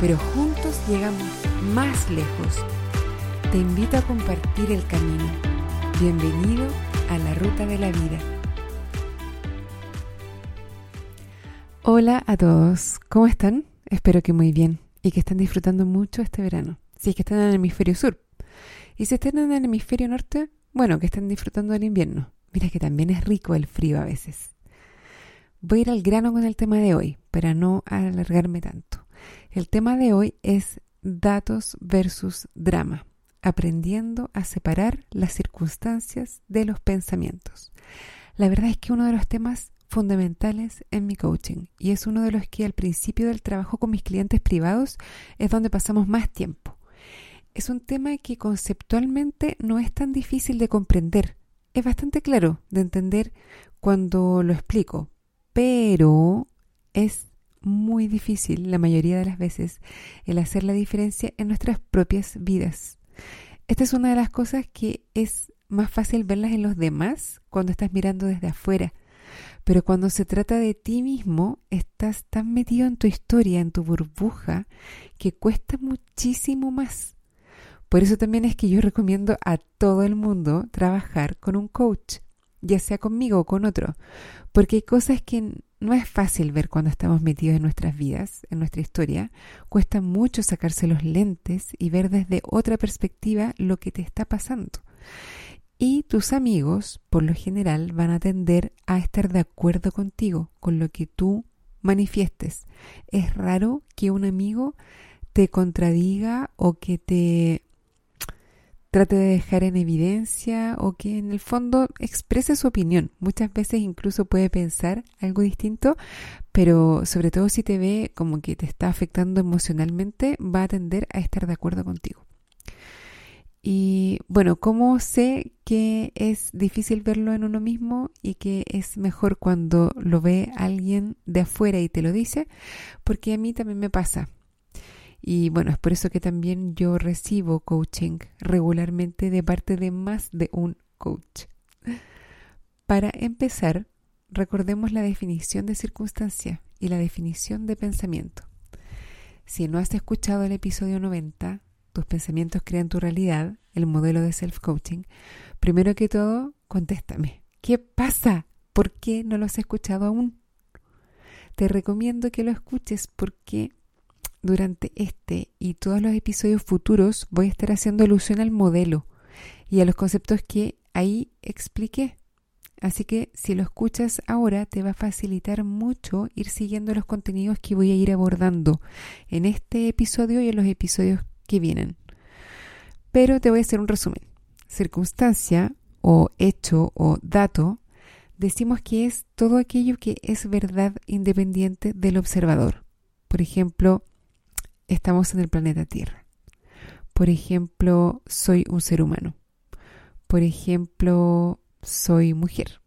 pero juntos llegamos más lejos. Te invito a compartir el camino. Bienvenido a la ruta de la vida. Hola a todos, ¿cómo están? Espero que muy bien y que estén disfrutando mucho este verano. Si es que están en el hemisferio sur. Y si están en el hemisferio norte, bueno, que estén disfrutando del invierno. Mira que también es rico el frío a veces. Voy a ir al grano con el tema de hoy, para no alargarme tanto. El tema de hoy es datos versus drama, aprendiendo a separar las circunstancias de los pensamientos. La verdad es que uno de los temas fundamentales en mi coaching y es uno de los que al principio del trabajo con mis clientes privados es donde pasamos más tiempo. Es un tema que conceptualmente no es tan difícil de comprender. Es bastante claro de entender cuando lo explico, pero es muy difícil la mayoría de las veces el hacer la diferencia en nuestras propias vidas. Esta es una de las cosas que es más fácil verlas en los demás cuando estás mirando desde afuera. Pero cuando se trata de ti mismo, estás tan metido en tu historia, en tu burbuja, que cuesta muchísimo más. Por eso también es que yo recomiendo a todo el mundo trabajar con un coach, ya sea conmigo o con otro, porque hay cosas que no es fácil ver cuando estamos metidos en nuestras vidas, en nuestra historia. Cuesta mucho sacarse los lentes y ver desde otra perspectiva lo que te está pasando. Y tus amigos, por lo general, van a tender a estar de acuerdo contigo, con lo que tú manifiestes. Es raro que un amigo te contradiga o que te trate de dejar en evidencia o que en el fondo exprese su opinión. Muchas veces incluso puede pensar algo distinto, pero sobre todo si te ve como que te está afectando emocionalmente, va a tender a estar de acuerdo contigo. Y bueno, ¿cómo sé que es difícil verlo en uno mismo y que es mejor cuando lo ve alguien de afuera y te lo dice? Porque a mí también me pasa. Y bueno, es por eso que también yo recibo coaching regularmente de parte de más de un coach. Para empezar, recordemos la definición de circunstancia y la definición de pensamiento. Si no has escuchado el episodio 90, tus pensamientos crean tu realidad, el modelo de self-coaching, primero que todo, contéstame. ¿Qué pasa? ¿Por qué no lo has escuchado aún? Te recomiendo que lo escuches porque durante este y todos los episodios futuros voy a estar haciendo alusión al modelo y a los conceptos que ahí expliqué. Así que si lo escuchas ahora te va a facilitar mucho ir siguiendo los contenidos que voy a ir abordando en este episodio y en los episodios que vienen. Pero te voy a hacer un resumen. Circunstancia o hecho o dato decimos que es todo aquello que es verdad independiente del observador. Por ejemplo, estamos en el planeta Tierra. Por ejemplo, soy un ser humano. Por ejemplo, soy mujer.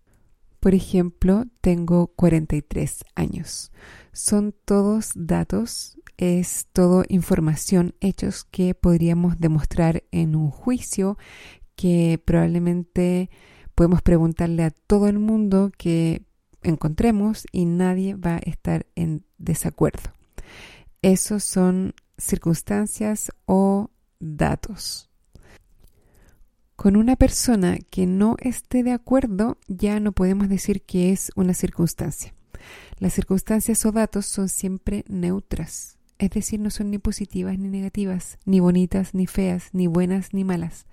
Por ejemplo, tengo 43 años. Son todos datos, es todo información, hechos que podríamos demostrar en un juicio, que probablemente podemos preguntarle a todo el mundo que encontremos y nadie va a estar en desacuerdo. Esos son circunstancias o datos. Con una persona que no esté de acuerdo ya no podemos decir que es una circunstancia. Las circunstancias o datos son siempre neutras, es decir, no son ni positivas ni negativas, ni bonitas ni feas, ni buenas ni malas.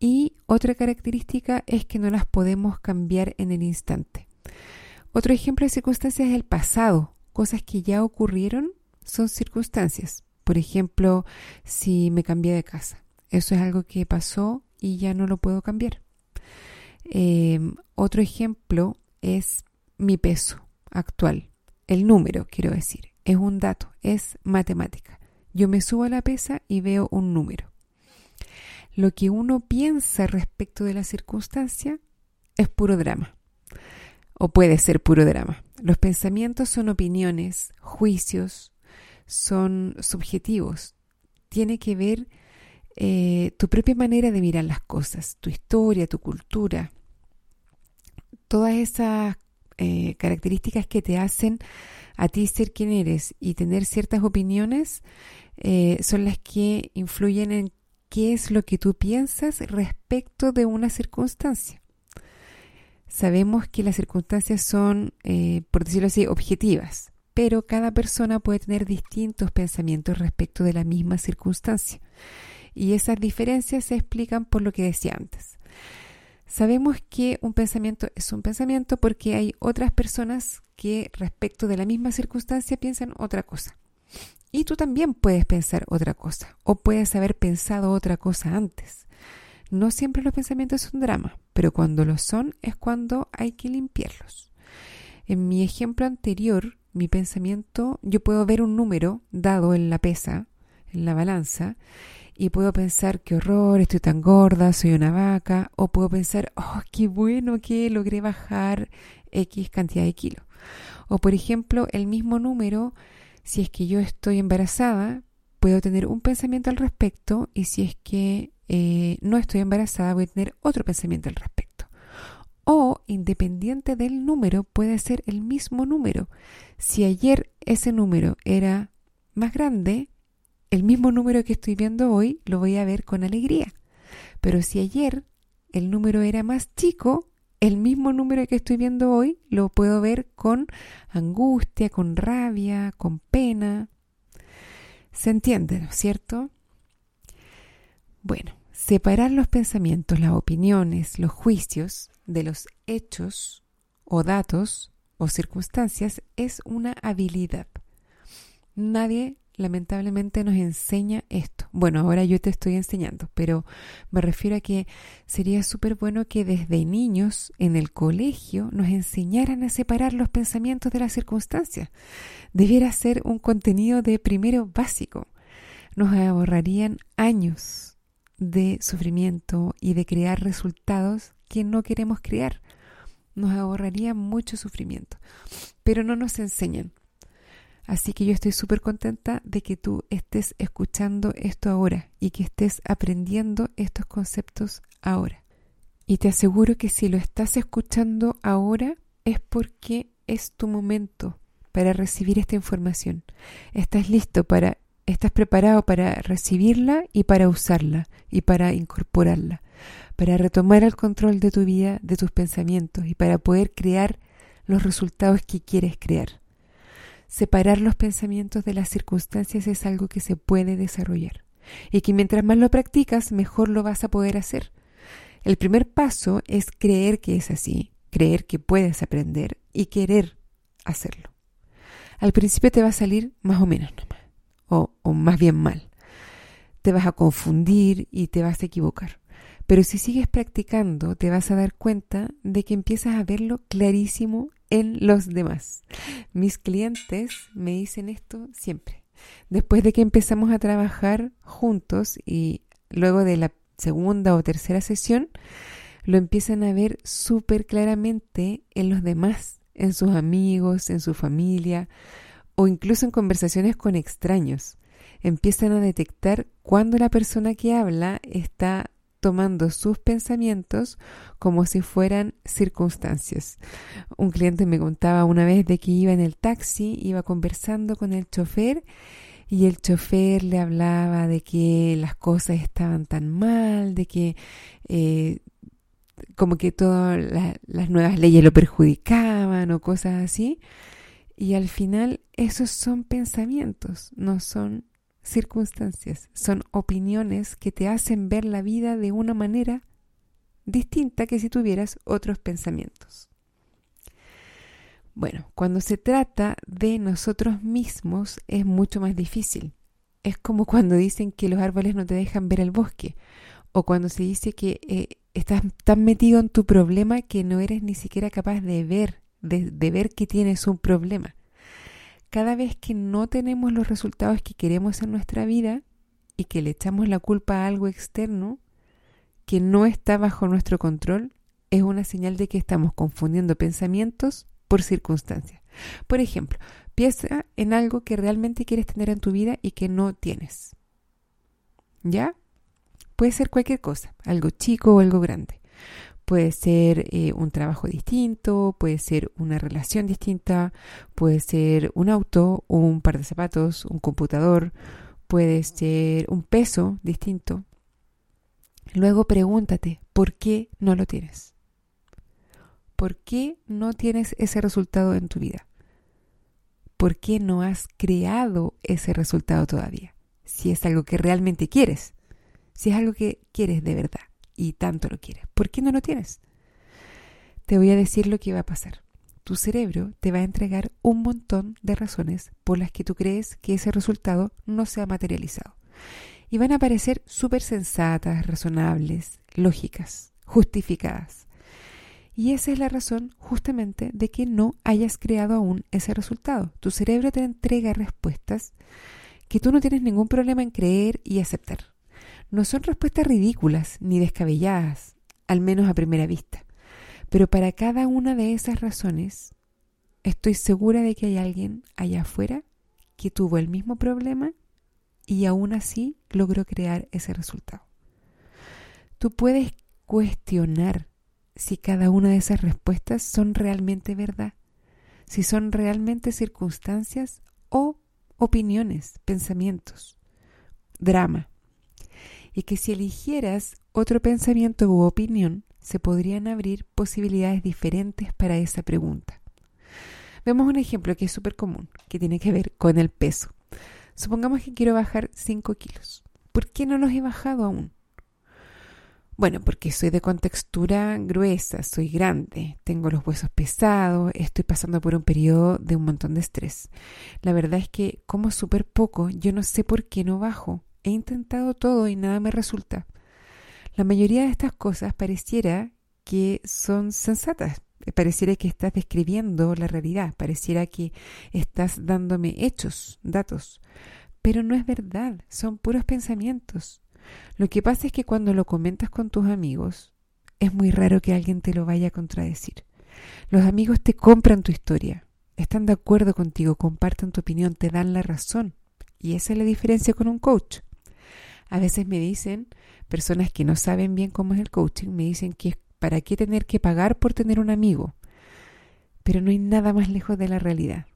Y otra característica es que no las podemos cambiar en el instante. Otro ejemplo de circunstancias es el pasado, cosas que ya ocurrieron son circunstancias. Por ejemplo, si me cambié de casa. Eso es algo que pasó y ya no lo puedo cambiar. Em, otro ejemplo es mi peso actual. El número, quiero decir. Es un dato, es matemática. Yo me subo a la pesa y veo un número. Lo que uno piensa respecto de la circunstancia es puro drama. O puede ser puro drama. Los pensamientos son opiniones, juicios, son subjetivos. Tiene que ver eh, tu propia manera de mirar las cosas, tu historia, tu cultura. Todas esas eh, características que te hacen a ti ser quien eres y tener ciertas opiniones eh, son las que influyen en qué es lo que tú piensas respecto de una circunstancia. Sabemos que las circunstancias son, por decirlo así, objetivas, pero cada persona puede tener distintos pensamientos respecto de la misma circunstancia. Y esas diferencias se explican por lo que decía antes. Sabemos que un pensamiento es un pensamiento porque hay otras personas que respecto de la misma circunstancia piensan otra cosa. Y tú también puedes pensar otra cosa o puedes haber pensado otra cosa antes. No siempre los pensamientos son drama, pero cuando lo son es cuando hay que limpiarlos. En mi ejemplo anterior, mi pensamiento, yo puedo ver un número dado en la pesa, en la balanza, y puedo pensar, qué horror, estoy tan gorda, soy una vaca, o puedo pensar, oh, qué bueno que logré bajar X cantidad de kilos. O por ejemplo, el mismo número, si es que yo estoy embarazada, puedo tener un pensamiento al respecto y si es que eh, no estoy embarazada, voy a tener otro pensamiento al respecto. O, independiente del número, puede ser el mismo número. Si ayer ese número era más grande, el mismo número que estoy viendo hoy lo voy a ver con alegría. Pero si ayer el número era más chico, el mismo número que estoy viendo hoy lo puedo ver con angustia, con rabia, con pena. ¿Se entiende, ¿no es cierto? Bueno, separar los pensamientos, las opiniones, los juicios de los hechos o datos o circunstancias es una habilidad. Nadie lamentablemente nos enseña esto. Bueno, ahora yo te estoy enseñando, pero me refiero a que sería súper bueno que desde niños en el colegio nos enseñaran a separar los pensamientos de las circunstancias. Debiera ser un contenido de primero básico. Nos ahorrarían años de sufrimiento y de crear resultados que no queremos crear. Nos ahorraría mucho sufrimiento, pero no nos enseñan. Así que yo estoy súper contenta de que tú estés escuchando esto ahora y que estés aprendiendo estos conceptos ahora. Y te aseguro que si lo estás escuchando ahora es porque es tu momento para recibir esta información. Estás listo para, estás preparado para recibirla y para usarla y para incorporarla, para retomar el control de tu vida, de tus pensamientos y para poder crear los resultados que quieres crear. Separar los pensamientos de las circunstancias es algo que se puede desarrollar y que mientras más lo practicas, mejor lo vas a poder hacer. El primer paso es creer que es así, creer que puedes aprender y querer hacerlo. Al principio te va a salir más o menos nomás, o, o más bien mal. Te vas a confundir y te vas a equivocar. Pero si sigues practicando, te vas a dar cuenta de que empiezas a verlo clarísimo en los demás. Mis clientes me dicen esto siempre. Después de que empezamos a trabajar juntos y luego de la segunda o tercera sesión, lo empiezan a ver súper claramente en los demás, en sus amigos, en su familia o incluso en conversaciones con extraños. Empiezan a detectar cuando la persona que habla está tomando sus pensamientos como si fueran circunstancias. Un cliente me contaba una vez de que iba en el taxi, iba conversando con el chofer y el chofer le hablaba de que las cosas estaban tan mal, de que eh, como que todas las nuevas leyes lo perjudicaban o cosas así. Y al final esos son pensamientos, no son circunstancias, son opiniones que te hacen ver la vida de una manera distinta que si tuvieras otros pensamientos. Bueno, cuando se trata de nosotros mismos es mucho más difícil. Es como cuando dicen que los árboles no te dejan ver el bosque o cuando se dice que eh, estás tan metido en tu problema que no eres ni siquiera capaz de ver, de ver que tienes un problema. Cada vez que no tenemos los resultados que queremos en nuestra vida y que le echamos la culpa a algo externo que no está bajo nuestro control, es una señal de que estamos confundiendo pensamientos por circunstancias. Por ejemplo, piensa en algo que realmente quieres tener en tu vida y que no tienes. ¿Ya? Puede ser cualquier cosa, algo chico o algo grande. Puede ser eh, un trabajo distinto, puede ser una relación distinta, puede ser un auto, un par de zapatos, un computador, puede ser un peso distinto. Luego pregúntate, ¿por qué no lo tienes? ¿Por qué no tienes ese resultado en tu vida? ¿Por qué no has creado ese resultado todavía? Si es algo que realmente quieres, si es algo que quieres de verdad y tanto lo quieres, ¿por qué no lo tienes? Te voy a decir lo que va a pasar. Tu cerebro te va a entregar un montón de razones por las que tú crees que ese resultado no se ha materializado. Y van a parecer súper sensatas, razonables, lógicas, justificadas. Y esa es la razón justamente de que no hayas creado aún ese resultado. Tu cerebro te entrega respuestas que tú no tienes ningún problema en creer y aceptar. No son respuestas ridículas ni descabelladas, al menos a primera vista. Pero para cada una de esas razones, estoy segura de que hay alguien allá afuera que tuvo el mismo problema y aún así logró crear ese resultado. Tú puedes cuestionar si cada una de esas respuestas son realmente verdad, si son realmente circunstancias o opiniones, pensamientos, drama. Y que si eligieras otro pensamiento u opinión, se podrían abrir posibilidades diferentes para esa pregunta. Vemos un ejemplo que es súper común, que tiene que ver con el peso. Supongamos que quiero bajar 5 kilos. ¿Por qué no los he bajado aún? Bueno, porque soy de contextura gruesa, soy grande, tengo los huesos pesados, estoy pasando por un periodo de un montón de estrés. La verdad es que como súper poco, yo no sé por qué no bajo. He intentado todo y nada me resulta. La mayoría de estas cosas pareciera que son sensatas, pareciera que estás describiendo la realidad, pareciera que estás dándome hechos, datos, pero no es verdad, son puros pensamientos. Lo que pasa es que cuando lo comentas con tus amigos, es muy raro que alguien te lo vaya a contradecir. Los amigos te compran tu historia, están de acuerdo contigo, comparten tu opinión, te dan la razón. Y esa es la diferencia con un coach. A veces me dicen, personas que no saben bien cómo es el coaching, me dicen que para qué tener que pagar por tener un amigo. Pero no hay nada más lejos de la realidad.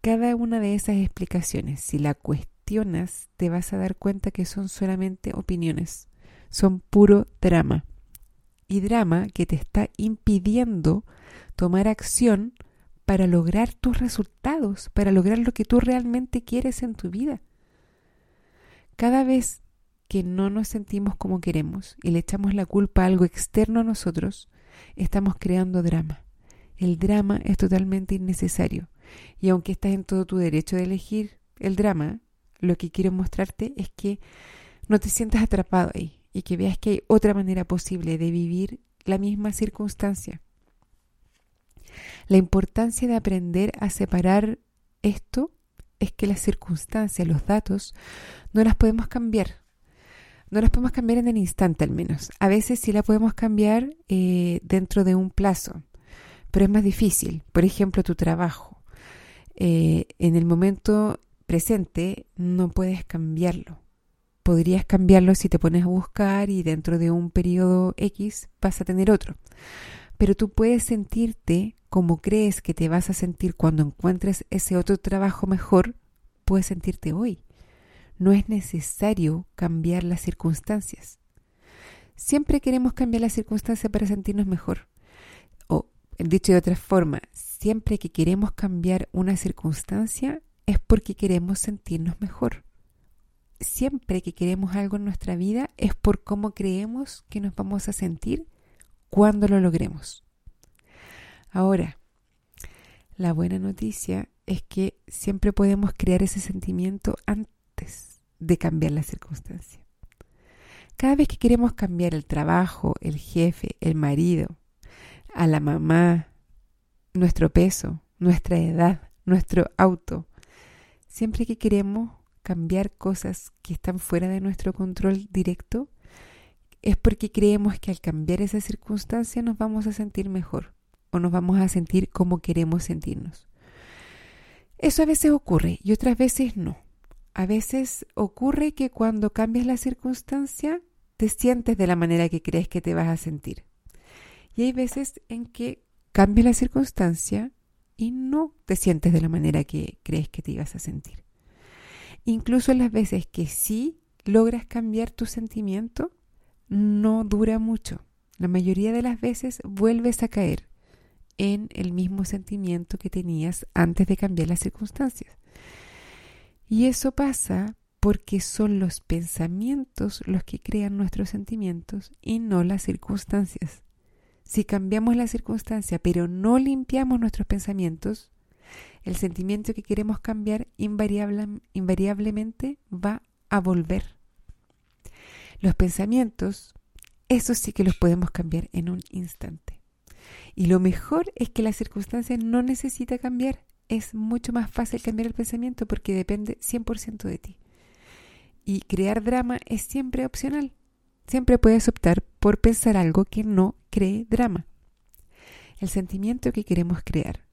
Cada una de esas explicaciones, si la cuestionas, te vas a dar cuenta que son solamente opiniones, son puro drama. Y drama que te está impidiendo tomar acción para lograr tus resultados, para lograr lo que tú realmente quieres en tu vida. Cada vez que no nos sentimos como queremos y le echamos la culpa a algo externo a nosotros, estamos creando drama. El drama es totalmente innecesario. Y aunque estás en todo tu derecho de elegir el drama, lo que quiero mostrarte es que no te sientas atrapado ahí y que veas que hay otra manera posible de vivir la misma circunstancia. La importancia de aprender a separar esto es que las circunstancias, los datos, no las podemos cambiar. No las podemos cambiar en el instante al menos. A veces sí la podemos cambiar eh, dentro de un plazo, pero es más difícil. Por ejemplo, tu trabajo. Eh, en el momento presente no puedes cambiarlo. Podrías cambiarlo si te pones a buscar y dentro de un periodo X vas a tener otro. Pero tú puedes sentirte como crees que te vas a sentir cuando encuentres ese otro trabajo mejor, puedes sentirte hoy. No es necesario cambiar las circunstancias. Siempre queremos cambiar las circunstancias para sentirnos mejor. O, dicho de otra forma, siempre que queremos cambiar una circunstancia es porque queremos sentirnos mejor. Siempre que queremos algo en nuestra vida es por cómo creemos que nos vamos a sentir cuando lo logremos. Ahora, la buena noticia es que siempre podemos crear ese sentimiento antes de cambiar la circunstancia. Cada vez que queremos cambiar el trabajo, el jefe, el marido, a la mamá, nuestro peso, nuestra edad, nuestro auto. Siempre que queremos cambiar cosas que están fuera de nuestro control directo, es porque creemos que al cambiar esa circunstancia nos vamos a sentir mejor o nos vamos a sentir como queremos sentirnos. Eso a veces ocurre y otras veces no. A veces ocurre que cuando cambias la circunstancia te sientes de la manera que crees que te vas a sentir. Y hay veces en que cambias la circunstancia y no te sientes de la manera que crees que te ibas a sentir. Incluso las veces que sí logras cambiar tu sentimiento, no dura mucho. La mayoría de las veces vuelves a caer en el mismo sentimiento que tenías antes de cambiar las circunstancias. Y eso pasa porque son los pensamientos los que crean nuestros sentimientos y no las circunstancias. Si cambiamos la circunstancia pero no limpiamos nuestros pensamientos, el sentimiento que queremos cambiar invariablemente va a volver. Los pensamientos, eso sí que los podemos cambiar en un instante. Y lo mejor es que la circunstancia no necesita cambiar. Es mucho más fácil cambiar el pensamiento porque depende 100% de ti. Y crear drama es siempre opcional. Siempre puedes optar por pensar algo que no cree drama. El sentimiento que queremos crear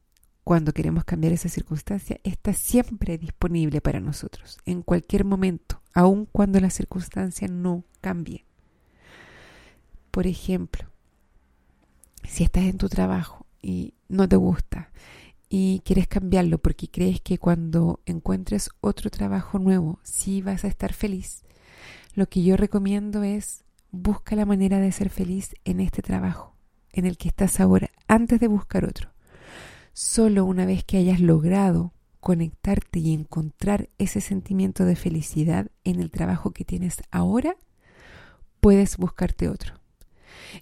cuando queremos cambiar esa circunstancia está siempre disponible para nosotros, en cualquier momento, aun cuando la circunstancia no cambie. Por ejemplo, si estás en tu trabajo y no te gusta y quieres cambiarlo porque crees que cuando encuentres otro trabajo nuevo sí vas a estar feliz, lo que yo recomiendo es busca la manera de ser feliz en este trabajo en el que estás ahora antes de buscar otro. Solo una vez que hayas logrado conectarte y encontrar ese sentimiento de felicidad en el trabajo que tienes ahora, puedes buscarte otro.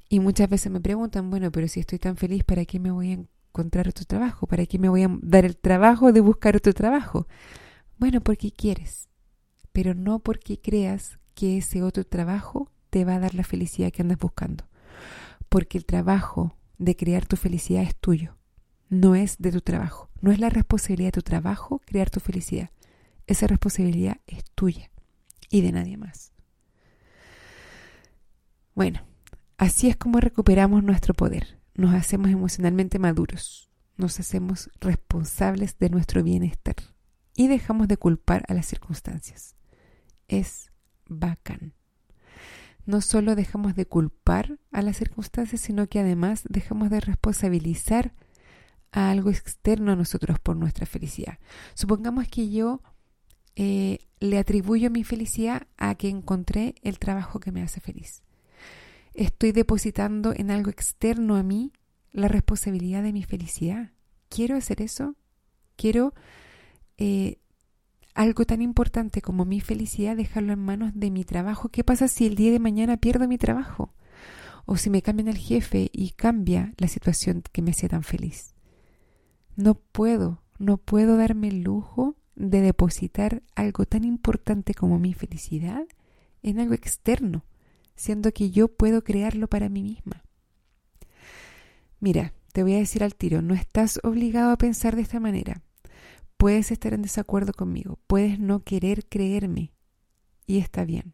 Y muchas veces me preguntan, bueno, pero si estoy tan feliz, ¿para qué me voy a encontrar otro trabajo? ¿Para qué me voy a dar el trabajo de buscar otro trabajo? Bueno, porque quieres, pero no porque creas que ese otro trabajo te va a dar la felicidad que andas buscando. Porque el trabajo de crear tu felicidad es tuyo, no es de tu trabajo. No es la responsabilidad de tu trabajo crear tu felicidad. Esa responsabilidad es tuya y de nadie más. Bueno, Así es como recuperamos nuestro poder, nos hacemos emocionalmente maduros, nos hacemos responsables de nuestro bienestar y dejamos de culpar a las circunstancias. Es bacán. No solo dejamos de culpar a las circunstancias, sino que además dejamos de responsabilizar a algo externo a nosotros por nuestra felicidad. Supongamos que yo eh, le atribuyo mi felicidad a que encontré el trabajo que me hace feliz estoy depositando en algo externo a mí la responsabilidad de mi felicidad. ¿Quiero hacer eso? ¿Quiero eh, algo tan importante como mi felicidad dejarlo en manos de mi trabajo? ¿Qué pasa si el día de mañana pierdo mi trabajo? O si me cambian el jefe y cambia la situación que me hacía tan feliz. No puedo, no puedo darme el lujo de depositar algo tan importante como mi felicidad en algo externo siendo que yo puedo crearlo para mí misma. Mira, te voy a decir al tiro, no estás obligado a pensar de esta manera. Puedes estar en desacuerdo conmigo, puedes no querer creerme, y está bien.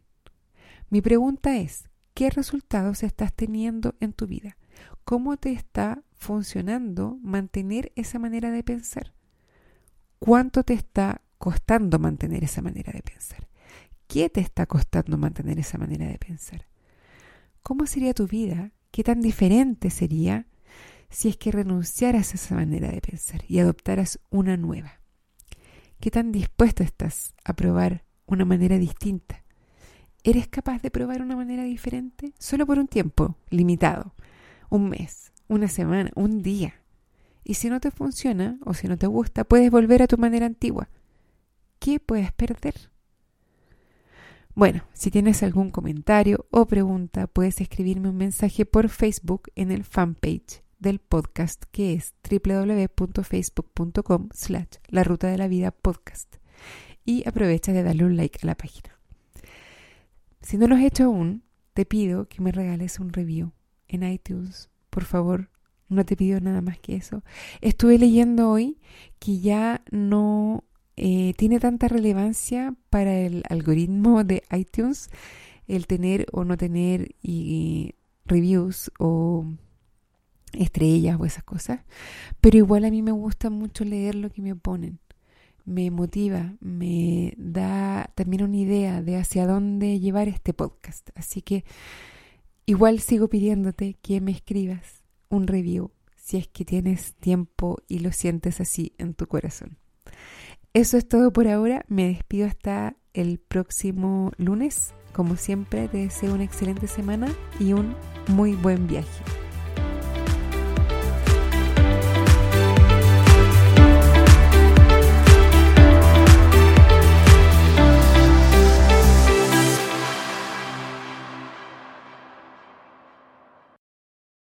Mi pregunta es, ¿qué resultados estás teniendo en tu vida? ¿Cómo te está funcionando mantener esa manera de pensar? ¿Cuánto te está costando mantener esa manera de pensar? ¿Qué te está costando mantener esa manera de pensar? ¿Cómo sería tu vida? ¿Qué tan diferente sería si es que renunciaras a esa manera de pensar y adoptaras una nueva? ¿Qué tan dispuesto estás a probar una manera distinta? ¿Eres capaz de probar una manera diferente? Solo por un tiempo limitado, un mes, una semana, un día. Y si no te funciona o si no te gusta, puedes volver a tu manera antigua. ¿Qué puedes perder? Bueno, si tienes algún comentario o pregunta, puedes escribirme un mensaje por Facebook en el fanpage del podcast que es www.facebook.com slash la ruta de la vida podcast y aprovecha de darle un like a la página. Si no lo has hecho aún, te pido que me regales un review en iTunes. Por favor, No te pido nada más que eso. Estuve leyendo hoy que ya no eh, tiene tanta relevancia para el algoritmo de iTunes el tener o no tener reviews o estrellas o esas cosas. Pero igual a mí me gusta mucho leer lo que me ponen. Me motiva, me da también una idea de hacia dónde llevar este podcast. Así que igual sigo pidiéndote que me escribas un review si es que tienes tiempo y lo sientes así en tu corazón. Eso es todo por ahora. Me despido hasta el próximo lunes. Como siempre, te deseo una excelente semana y un muy buen viaje.